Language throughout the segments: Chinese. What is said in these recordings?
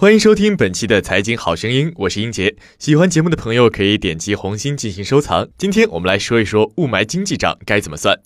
欢迎收听本期的财经好声音，我是英杰。喜欢节目的朋友可以点击红心进行收藏。今天我们来说一说雾霾经济账该怎么算。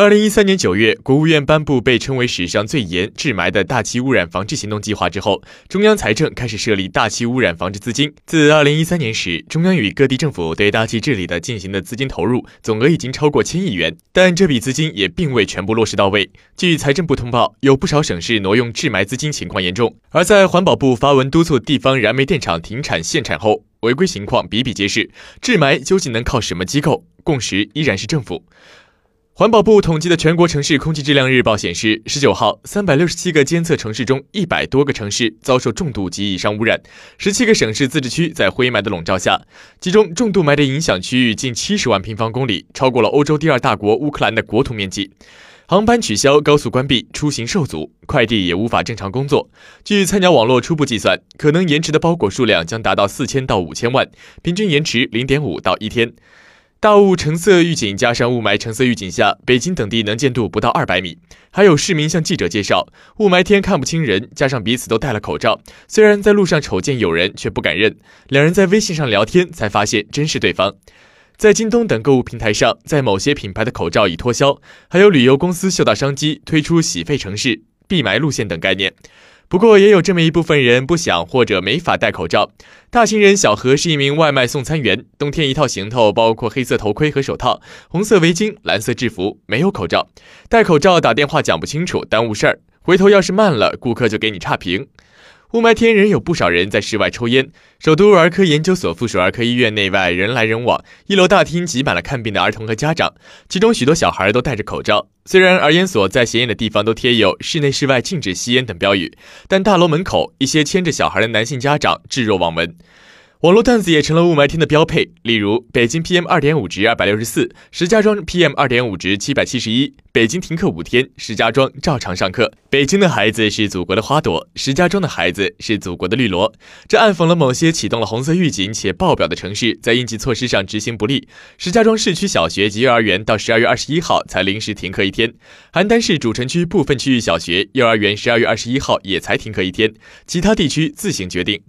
二零一三年九月，国务院颁布被称为史上最严治霾的大气污染防治行动计划之后，中央财政开始设立大气污染防治资金。自二零一三年时，中央与各地政府对大气治理的进行的资金投入总额已经超过千亿元，但这笔资金也并未全部落实到位。据财政部通报，有不少省市挪用治霾资金情况严重。而在环保部发文督促地方燃煤电厂停产限产后，违规情况比比皆是。治霾究竟能靠什么机构？共识依然是政府。环保部统计的全国城市空气质量日报显示，十九号，三百六十七个监测城市中，一百多个城市遭受重度及以上污染，十七个省市自治区在灰霾的笼罩下，其中重度霾的影响区域近七十万平方公里，超过了欧洲第二大国乌克兰的国土面积。航班取消，高速关闭，出行受阻，快递也无法正常工作。据菜鸟网络初步计算，可能延迟的包裹数量将达到四千到五千万，平均延迟零点五到一天。大雾橙色预警加上雾霾橙色预警下，北京等地能见度不到二百米。还有市民向记者介绍，雾霾天看不清人，加上彼此都戴了口罩，虽然在路上瞅见有人，却不敢认。两人在微信上聊天，才发现真是对方。在京东等购物平台上，在某些品牌的口罩已脱销，还有旅游公司嗅到商机，推出洗肺城市、闭霾路线等概念。不过，也有这么一部分人不想或者没法戴口罩。大兴人小何是一名外卖送餐员，冬天一套行头包括黑色头盔和手套、红色围巾、蓝色制服，没有口罩。戴口罩打电话讲不清楚，耽误事儿。回头要是慢了，顾客就给你差评。雾霾天仍有不少人在室外抽烟。首都儿科研究所附属儿科医院内外人来人往，一楼大厅挤满了看病的儿童和家长，其中许多小孩都戴着口罩。虽然儿研所在显眼的地方都贴有“室内室外禁止吸烟”等标语，但大楼门口一些牵着小孩的男性家长置若罔闻。网络段子也成了雾霾天的标配，例如北京 PM 二点五值二百六十四，石家庄 PM 二点五值七百七十一。北京停课五天，石家庄照常上课。北京的孩子是祖国的花朵，石家庄的孩子是祖国的绿萝。这暗讽了某些启动了红色预警且爆表的城市在应急措施上执行不力。石家庄市区小学及幼儿园到十二月二十一号才临时停课一天，邯郸市主城区部分区域小学、幼儿园十二月二十一号也才停课一天，其他地区自行决定。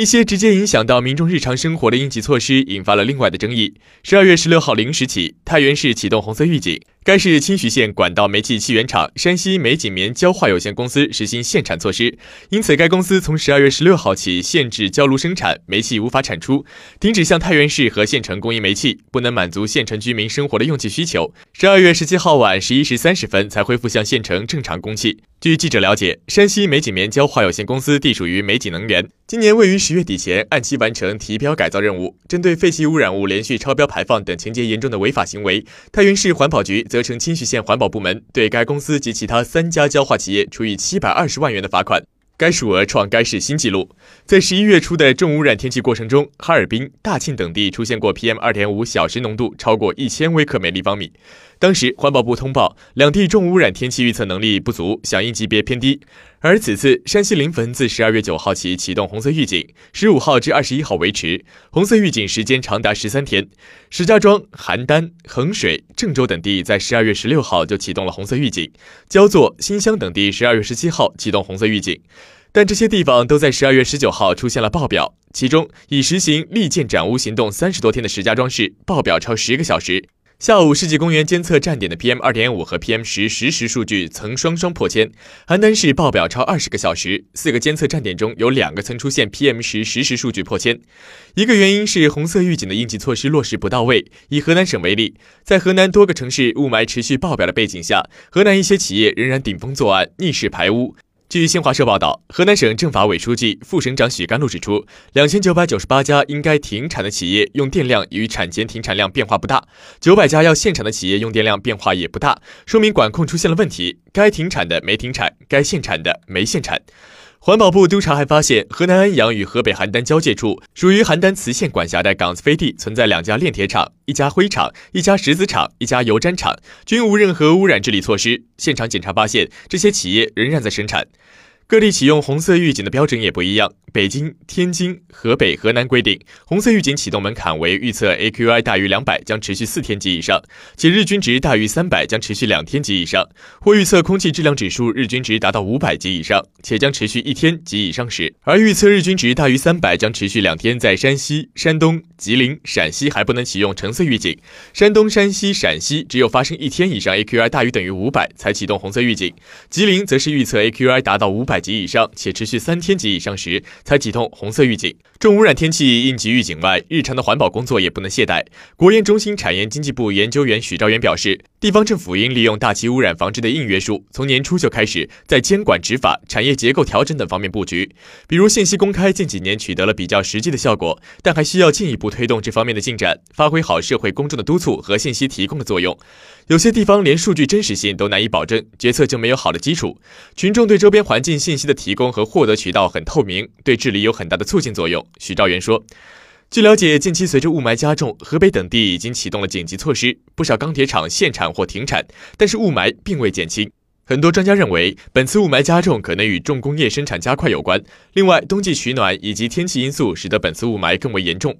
一些直接影响到民众日常生活的应急措施，引发了另外的争议。十二月十六号零时起，太原市启动红色预警。该市清徐县管道煤气气源厂山西煤锦棉焦化有限公司实行限产措施，因此该公司从十二月十六号起限制焦炉生产，煤气无法产出，停止向太原市和县城供应煤气，不能满足县城居民生活的用气需求。十二月十七号晚十一时三十分才恢复向县城正常供气。据记者了解，山西煤锦棉焦化有限公司隶属于煤锦能源，今年位于十月底前按期完成提标改造任务。针对废气污染物连续超标排放等情节严重的违法行为，太原市环保局。责成清徐县环保部门对该公司及其他三家焦化企业处以七百二十万元的罚款，该数额创该市新纪录。在十一月初的重污染天气过程中，哈尔滨、大庆等地出现过 PM 二点五小时浓度超过一千微克每立方米。当时环保部通报，两地重污染天气预测能力不足，响应级别偏低。而此次山西临汾自十二月九号起启动红色预警，十五号至二十一号维持，红色预警时间长达十三天。石家庄、邯郸、衡水、郑州等地在十二月十六号就启动了红色预警，焦作、新乡等地十二月十七号启动红色预警，但这些地方都在十二月十九号出现了爆表，其中已实行利剑斩污行动三十多天的石家庄市爆表超十个小时。下午，世纪公园监测站点的 PM 二点五和 PM 十实时数据曾双双破千。邯郸市爆表超二十个小时，四个监测站点中有两个曾出现 PM 十实时数据破千。一个原因是红色预警的应急措施落实不到位。以河南省为例，在河南多个城市雾霾持续爆表的背景下，河南一些企业仍然顶风作案，逆势排污。据新华社报道，河南省政法委书记、副省长许甘露指出，两千九百九十八家应该停产的企业用电量与产前停产量变化不大，九百家要限产的企业用电量变化也不大，说明管控出现了问题，该停产的没停产，该限产的没限产。环保部督查还发现，河南安阳与河北邯郸交界处，属于邯郸磁县管辖的岗子飞地存在两家炼铁厂、一家灰厂、一家石子厂、一家油毡厂，均无任何污染治理措施。现场检查发现，这些企业仍然在生产。各地启用红色预警的标准也不一样。北京、天津、河北、河南规定，红色预警启动门槛为预测 AQI 大于两百将持续四天及以上，且日均值大于三百将持续两天及以上；或预测空气质量指数日均值达到五百及以上，且将持续一天及以上时。而预测日均值大于三百将持续两天，在山西、山东、吉林、陕西还不能启用橙色预警；山东、山西、陕西只有发生一天以上 AQI 大于等于五百才启动红色预警；吉林则是预测 AQI 达到五百级以上且持续三天及以上时。才启动红色预警。重污染天气应急预警外，日常的环保工作也不能懈怠。国研中心产业经济部研究员许兆元表示，地方政府应利用大气污染防治的硬约束，从年初就开始在监管执法、产业结构调整等方面布局。比如信息公开近几年取得了比较实际的效果，但还需要进一步推动这方面的进展，发挥好社会公众的督促和信息提供的作用。有些地方连数据真实性都难以保证，决策就没有好的基础。群众对周边环境信息的提供和获得渠道很透明，对治理有很大的促进作用。许兆元说：“据了解，近期随着雾霾加重，河北等地已经启动了紧急措施，不少钢铁厂限产或停产，但是雾霾并未减轻。很多专家认为，本次雾霾加重可能与重工业生产加快有关。另外，冬季取暖以及天气因素使得本次雾霾更为严重。”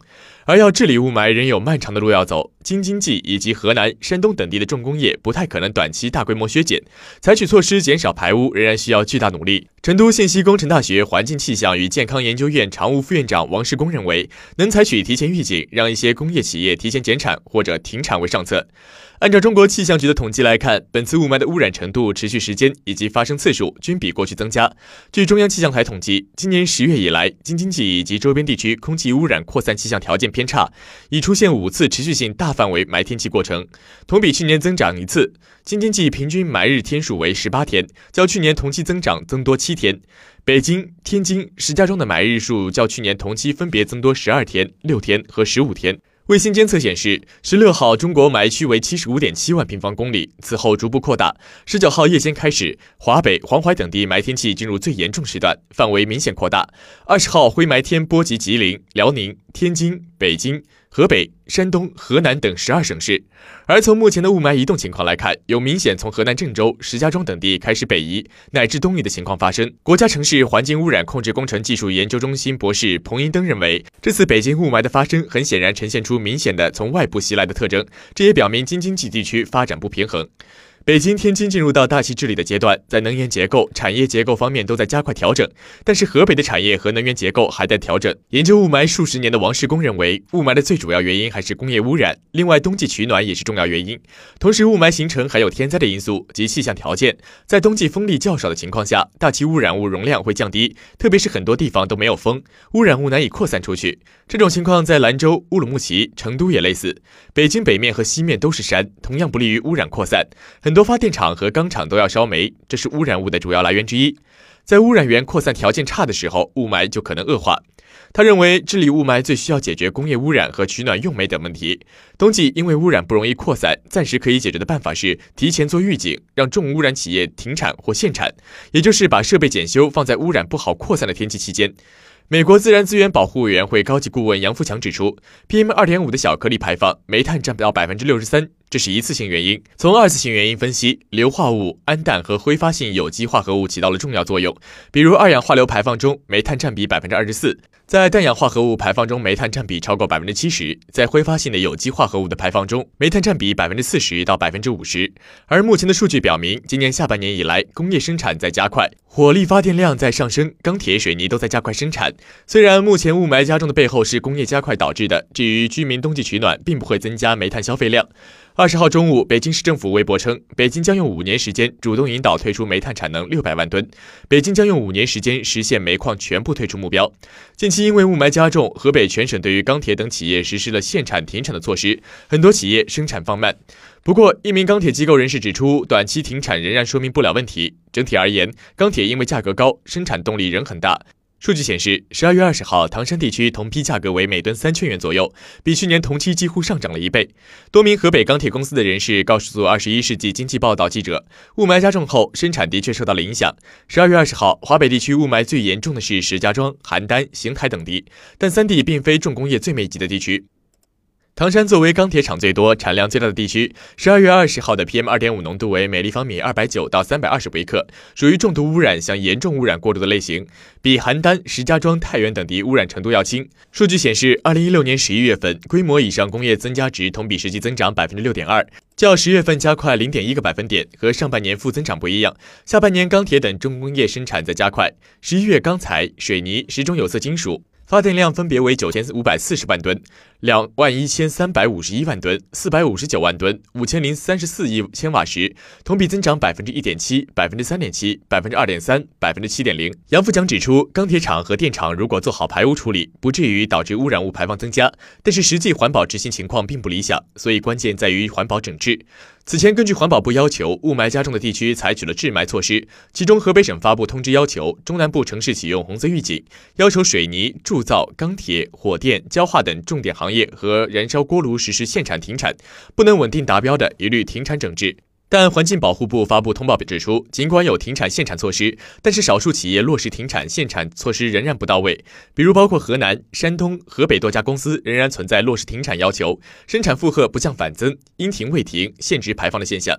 而要治理雾霾，仍有漫长的路要走。京津冀以及河南、山东等地的重工业不太可能短期大规模削减，采取措施减少排污仍然需要巨大努力。成都信息工程大学环境气象与健康研究院常务副院长王世功认为，能采取提前预警，让一些工业企业提前减产或者停产为上策。按照中国气象局的统计来看，本次雾霾的污染程度、持续时间以及发生次数均比过去增加。据中央气象台统计，今年十月以来，京津冀以及周边地区空气污染扩散气象条件偏偏差，已出现五次持续性大范围霾天气过程，同比去年增长一次。京津冀平均霾日天数为十八天，较去年同期增长增多七天。北京、天津、石家庄的霾日数较去年同期分别增多十二天、六天和十五天。卫星监测显示，十六号中国霾区为七十五点七万平方公里，此后逐步扩大。十九号夜间开始，华北、黄淮等地霾天气进入最严重时段，范围明显扩大。二十号灰霾天波及吉林、辽宁、天津、北京。河北、山东、河南等十二省市，而从目前的雾霾移动情况来看，有明显从河南郑州、石家庄等地开始北移乃至东移的情况发生。国家城市环境污染控制工程技术研究中心博士彭英登认为，这次北京雾霾的发生，很显然呈现出明显的从外部袭来的特征，这也表明京津冀地区发展不平衡。北京、天津进入到大气治理的阶段，在能源结构、产业结构方面都在加快调整，但是河北的产业和能源结构还在调整。研究雾霾数十年的王世功认为，雾霾的最主要原因还是工业污染，另外冬季取暖也是重要原因。同时，雾霾形成还有天灾的因素及气象条件，在冬季风力较少的情况下，大气污染物容量会降低，特别是很多地方都没有风，污染物难以扩散出去。这种情况在兰州、乌鲁木齐、成都也类似。北京北面和西面都是山，同样不利于污染扩散。很多发电厂和钢厂都要烧煤，这是污染物的主要来源之一。在污染源扩散条件差的时候，雾霾就可能恶化。他认为，治理雾霾最需要解决工业污染和取暖用煤等问题。冬季因为污染不容易扩散，暂时可以解决的办法是提前做预警，让重污染企业停产或限产，也就是把设备检修放在污染不好扩散的天气期间。美国自然资源保护委员会高级顾问杨富强指出，PM 二点五的小颗粒排放，煤炭占不到百分之六十三。这是一次性原因。从二次性原因分析，硫化物、氨氮和挥发性有机化合物起到了重要作用。比如二氧化硫排放中，煤炭占比百分之二十四；在氮氧化合物排放中，煤炭占比超过百分之七十；在挥发性的有机化合物的排放中，煤炭占比百分之四十到百分之五十。而目前的数据表明，今年下半年以来，工业生产在加快，火力发电量在上升，钢铁、水泥都在加快生产。虽然目前雾霾加重的背后是工业加快导致的，至于居民冬季取暖，并不会增加煤炭消费量。二十号中午，北京市政府微博称，北京将用五年时间主动引导退出煤炭产能六百万吨。北京将用五年时间实现煤矿全部退出目标。近期因为雾霾加重，河北全省对于钢铁等企业实施了限产停产的措施，很多企业生产放慢。不过，一名钢铁机构人士指出，短期停产仍然说明不了问题。整体而言，钢铁因为价格高，生产动力仍很大。数据显示，十二月二十号，唐山地区同批价格为每吨三千元左右，比去年同期几乎上涨了一倍。多名河北钢铁公司的人士告诉《二十一世纪经济报道》记者，雾霾加重后，生产的确受到了影响。十二月二十号，华北地区雾霾最严重的是石家庄、邯郸、邢台等地，但三地并非重工业最密集的地区。唐山作为钢铁厂最多、产量最大的地区，十二月二十号的 PM 二点五浓度为每立方米二百九到三百二十微克，属于重度污染向严重污染过渡的类型，比邯郸、石家庄、太原等地污染程度要轻。数据显示，二零一六年十一月份规模以上工业增加值同比实际增长百分之六点二，较十月份加快零点一个百分点，和上半年负增长不一样。下半年钢铁等重工业生产在加快，十一月钢材、水泥、十种有色金属。发电量分别为九千五百四十万吨、两万一千三百五十一万吨、四百五十九万吨、五千零三十四亿千瓦时，同比增长百分之一点七、百分之三点七、百分之二点三、百分之七点零。杨富强指出，钢铁厂和电厂如果做好排污处理，不至于导致污染物排放增加，但是实际环保执行情况并不理想，所以关键在于环保整治。此前，根据环保部要求，雾霾加重的地区采取了治霾措施。其中，河北省发布通知，要求中南部城市启用红色预警，要求水泥、铸造、钢铁、火电、焦化等重点行业和燃烧锅炉实施限产停产，不能稳定达标的，一律停产整治。但环境保护部发布通报指出，尽管有停产限产措施，但是少数企业落实停产限产措施仍然不到位。比如，包括河南、山东、河北多家公司仍然存在落实停产要求，生产负荷不降反增，应停未停，限值排放的现象。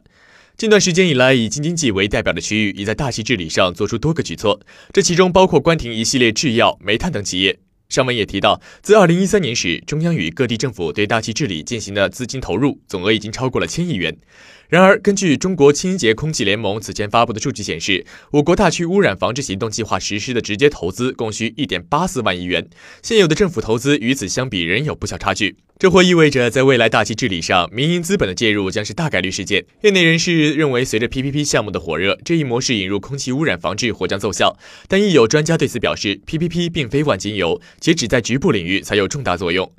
近段时间以来，以京津冀为代表的区域已在大气治理上做出多个举措，这其中包括关停一系列制药、煤炭等企业。上文也提到，自二零一三年时，中央与各地政府对大气治理进行的资金投入总额已经超过了千亿元。然而，根据中国清洁空气联盟此前发布的数据显示，我国大区污染防治行动计划实施的直接投资共需一点八四万亿元，现有的政府投资与此相比仍有不小差距。这或意味着，在未来大气治理上，民营资本的介入将是大概率事件。业内人士认为，随着 PPP 项目的火热，这一模式引入空气污染防治或将奏效。但亦有专家对此表示，PPP 并非万金油，且只在局部领域才有重大作用。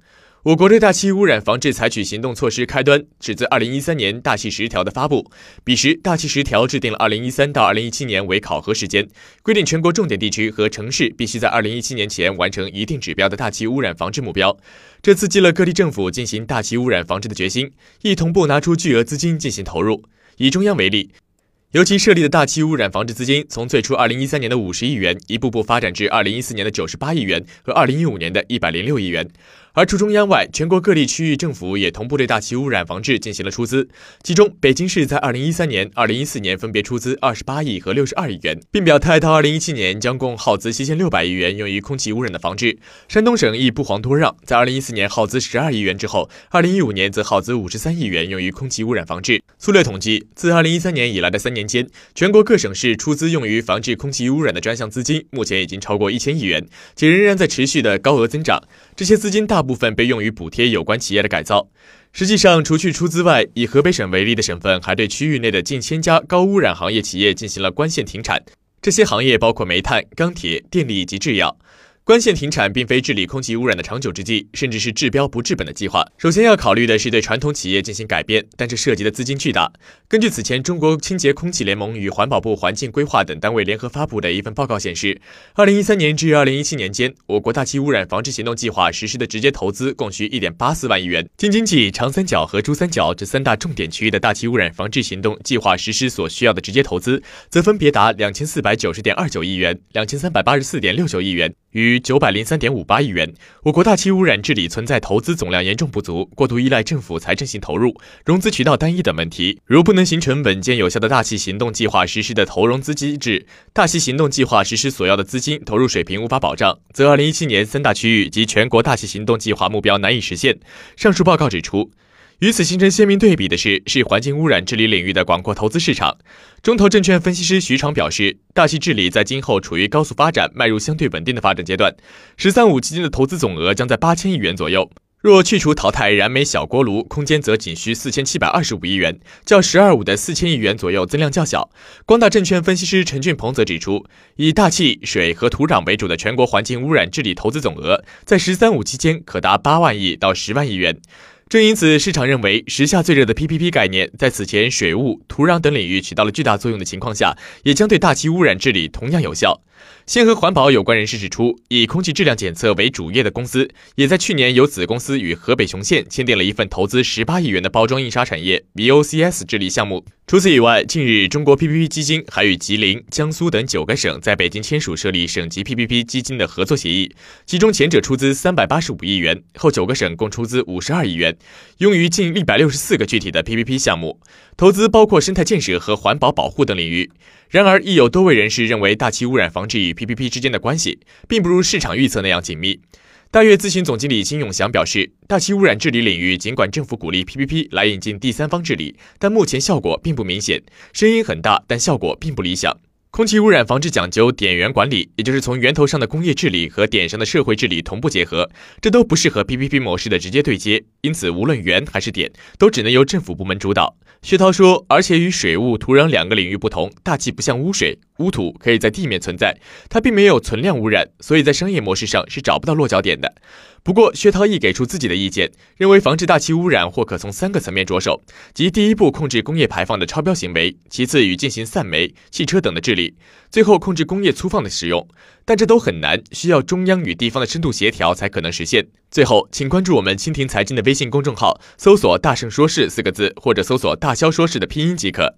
我国对大气污染防治采取行动措施开端，是自二零一三年大气十条的发布。彼时，大气十条制定了二零一三到二零一七年为考核时间，规定全国重点地区和城市必须在二零一七年前完成一定指标的大气污染防治目标。这刺激了各地政府进行大气污染防治的决心，亦同步拿出巨额资金进行投入。以中央为例。尤其设立的大气污染防治资金，从最初二零一三年的五十亿元，一步步发展至二零一四年的九十八亿元和二零一五年的一百零六亿元。而除中央外，全国各地区域政府也同步对大气污染防治进行了出资。其中，北京市在二零一三年、二零一四年分别出资二十八亿和六十二亿元，并表态到二零一七年将共耗资七千六百亿元用于空气污染的防治。山东省亦不遑多让，在二零一四年耗资十二亿元之后，二零一五年则耗资五十三亿元用于空气污染防治。粗略统计，自二零一三年以来的三年间，全国各省市出资用于防治空气污染的专项资金，目前已经超过一千亿元，且仍然在持续的高额增长。这些资金大部分被用于补贴有关企业的改造。实际上，除去出资外，以河北省为例的省份还对区域内的近千家高污染行业企业进行了关线停产。这些行业包括煤炭、钢铁、电力以及制药。关线停产并非治理空气污染的长久之计，甚至是治标不治本的计划。首先要考虑的是对传统企业进行改变，但这涉及的资金巨大。根据此前中国清洁空气联盟与环保部环境规划等单位联合发布的一份报告显示，二零一三年至二零一七年间，我国大气污染防治行动计划实施的直接投资共需一点八四万亿元。京津冀、长三角和珠三角这三大重点区域的大气污染防治行动计划实施所需要的直接投资，则分别达两千四百九十点二九亿元、两千三百八十四点六九亿元。逾九百零三点五八亿元，我国大气污染治理存在投资总量严重不足、过度依赖政府财政性投入、融资渠道单一等问题。如不能形成稳健有效的大气行动计划实施的投融资机制，大气行动计划实施所要的资金投入水平无法保障，则二零一七年三大区域及全国大气行动计划目标难以实现。上述报告指出。与此形成鲜明对比的是，是环境污染治理领域的广阔投资市场。中投证券分析师徐长表示，大气治理在今后处于高速发展、迈入相对稳定的发展阶段。“十三五”期间的投资总额将在八千亿元左右。若去除淘汰燃煤小锅炉，空间则仅需四千七百二十五亿元，较“十二五”的四千亿元左右增量较小。光大证券分析师陈俊鹏则指出，以大气、水和土壤为主的全国环境污染治理投资总额，在“十三五”期间可达八万亿到十万亿元。正因此，市场认为时下最热的 PPP 概念，在此前水务、土壤等领域起到了巨大作用的情况下，也将对大气污染治理同样有效。先和环保有关人士指出，以空气质量检测为主业的公司，也在去年由子公司与河北雄县签订了一份投资十八亿元的包装印刷产业 VOCS 治理项目。除此以外，近日中国 PPP 基金还与吉林、江苏等九个省在北京签署设立省级 PPP 基金的合作协议，其中前者出资三百八十五亿元，后九个省共出资五十二亿元，用于近一百六十四个具体的 PPP 项目，投资包括生态建设和环保保护等领域。然而，亦有多位人士认为，大气污染防治与 PPP 之间的关系，并不如市场预测那样紧密。大悦咨询总经理金永祥表示，大气污染治理领域，尽管政府鼓励 PPP 来引进第三方治理，但目前效果并不明显，声音很大，但效果并不理想。空气污染防治讲究点源管理，也就是从源头上的工业治理和点上的社会治理同步结合，这都不适合 PPP 模式的直接对接，因此无论源还是点，都只能由政府部门主导。薛涛说，而且与水务、土壤两个领域不同，大气不像污水。污土可以在地面存在，它并没有存量污染，所以在商业模式上是找不到落脚点的。不过，薛涛亦给出自己的意见，认为防治大气污染或可从三个层面着手，即第一步控制工业排放的超标行为，其次与进行散煤、汽车等的治理，最后控制工业粗放的使用。但这都很难，需要中央与地方的深度协调才可能实现。最后，请关注我们蜻蜓财经的微信公众号，搜索“大圣说事”四个字，或者搜索“大肖说事”的拼音即可。